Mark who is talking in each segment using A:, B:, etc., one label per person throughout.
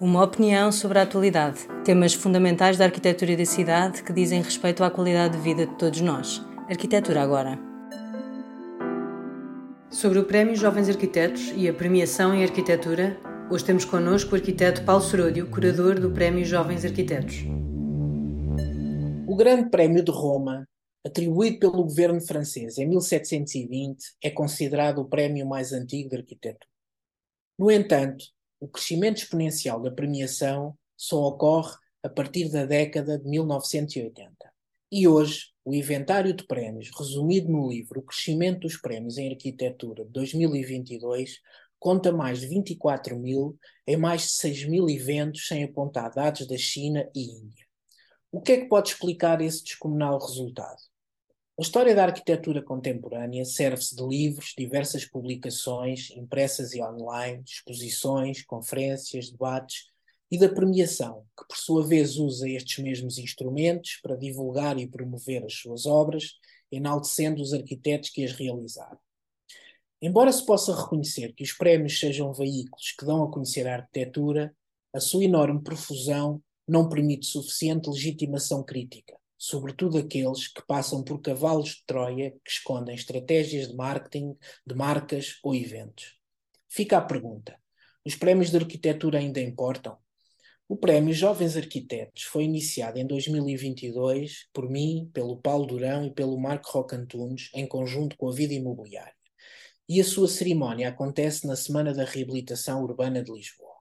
A: Uma opinião sobre a atualidade, temas fundamentais da arquitetura e da cidade que dizem respeito à qualidade de vida de todos nós. Arquitetura agora. Sobre o Prémio Jovens Arquitetos e a premiação em arquitetura, hoje temos connosco o arquiteto Paulo Seródio, curador do Prémio Jovens Arquitetos.
B: O Grande Prémio de Roma, atribuído pelo governo francês em 1720, é considerado o prémio mais antigo de arquitetura. No entanto, o crescimento exponencial da premiação só ocorre a partir da década de 1980. E hoje, o inventário de prémios, resumido no livro O Crescimento dos Prémios em Arquitetura de 2022, conta mais de 24 mil em mais de 6 mil eventos, sem apontar dados da China e Índia. O que é que pode explicar esse descomunal resultado? A história da arquitetura contemporânea serve-se de livros, diversas publicações, impressas e online, exposições, conferências, debates e da premiação, que por sua vez usa estes mesmos instrumentos para divulgar e promover as suas obras, enaltecendo os arquitetos que as realizaram. Embora se possa reconhecer que os prémios sejam veículos que dão a conhecer a arquitetura, a sua enorme profusão não permite suficiente legitimação crítica sobretudo aqueles que passam por cavalos de Troia que escondem estratégias de marketing de marcas ou eventos. Fica a pergunta: os prémios de arquitetura ainda importam? O prémio Jovens Arquitetos foi iniciado em 2022 por mim, pelo Paulo Durão e pelo Marco Rocantunes, em conjunto com a Vida Imobiliária. E a sua cerimónia acontece na Semana da Reabilitação Urbana de Lisboa.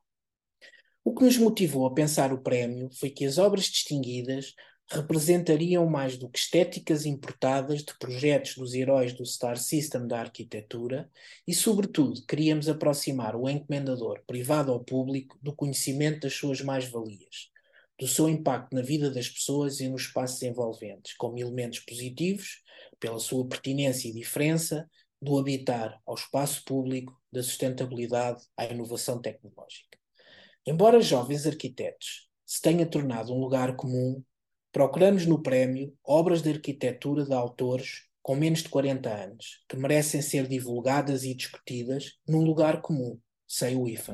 B: O que nos motivou a pensar o prémio foi que as obras distinguidas representariam mais do que estéticas importadas de projetos dos heróis do Star System da arquitetura e, sobretudo, queríamos aproximar o encomendador, privado ou público, do conhecimento das suas mais-valias, do seu impacto na vida das pessoas e nos espaços envolventes, como elementos positivos, pela sua pertinência e diferença, do habitar ao espaço público, da sustentabilidade à inovação tecnológica. Embora jovens arquitetos se tenha tornado um lugar comum Procuramos no prémio obras de arquitetura de autores com menos de 40 anos, que merecem ser divulgadas e discutidas num lugar comum, sem o IFA.